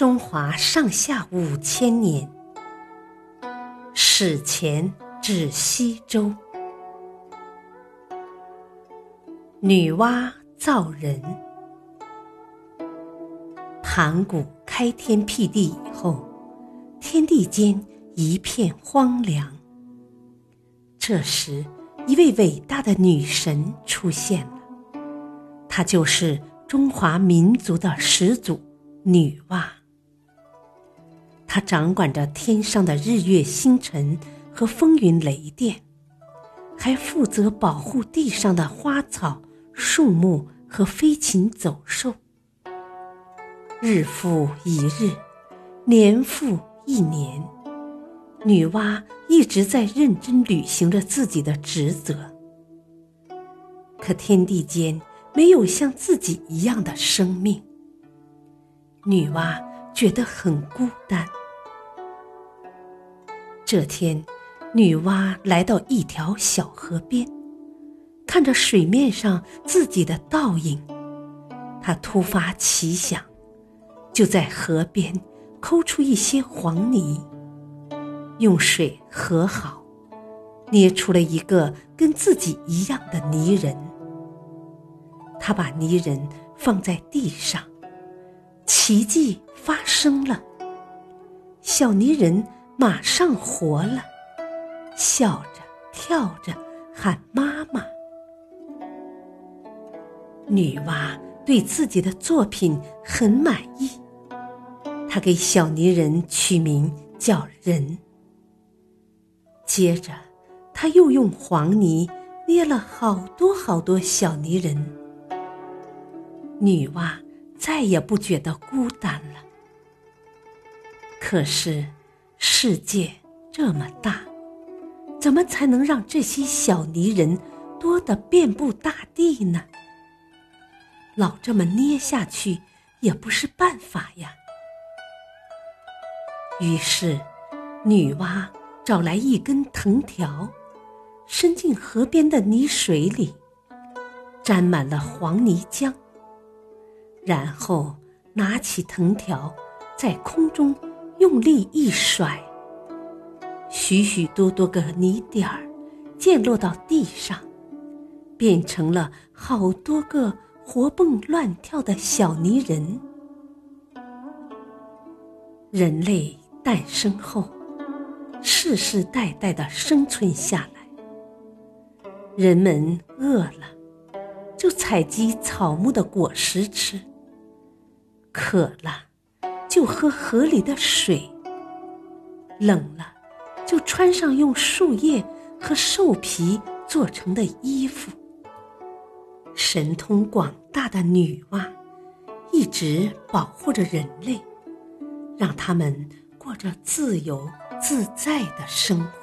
中华上下五千年，史前至西周，女娲造人。盘古开天辟地以后，天地间一片荒凉。这时，一位伟大的女神出现了，她就是中华民族的始祖女娲。她掌管着天上的日月星辰和风云雷电，还负责保护地上的花草树木和飞禽走兽。日复一日，年复一年，女娲一直在认真履行着自己的职责。可天地间没有像自己一样的生命，女娲觉得很孤单。这天，女娲来到一条小河边，看着水面上自己的倒影，她突发奇想，就在河边抠出一些黄泥，用水和好，捏出了一个跟自己一样的泥人。她把泥人放在地上，奇迹发生了，小泥人。马上活了，笑着跳着喊妈妈。女娲对自己的作品很满意，她给小泥人取名叫人。接着，她又用黄泥捏了好多好多小泥人。女娲再也不觉得孤单了。可是。世界这么大，怎么才能让这些小泥人多的遍布大地呢？老这么捏下去也不是办法呀。于是，女娲找来一根藤条，伸进河边的泥水里，沾满了黄泥浆，然后拿起藤条，在空中。用力一甩，许许多多个泥点儿溅落到地上，变成了好多个活蹦乱跳的小泥人。人类诞生后，世世代代的生存下来。人们饿了，就采集草木的果实吃；渴了。就喝河里的水，冷了，就穿上用树叶和兽皮做成的衣服。神通广大的女娲一直保护着人类，让他们过着自由自在的生活。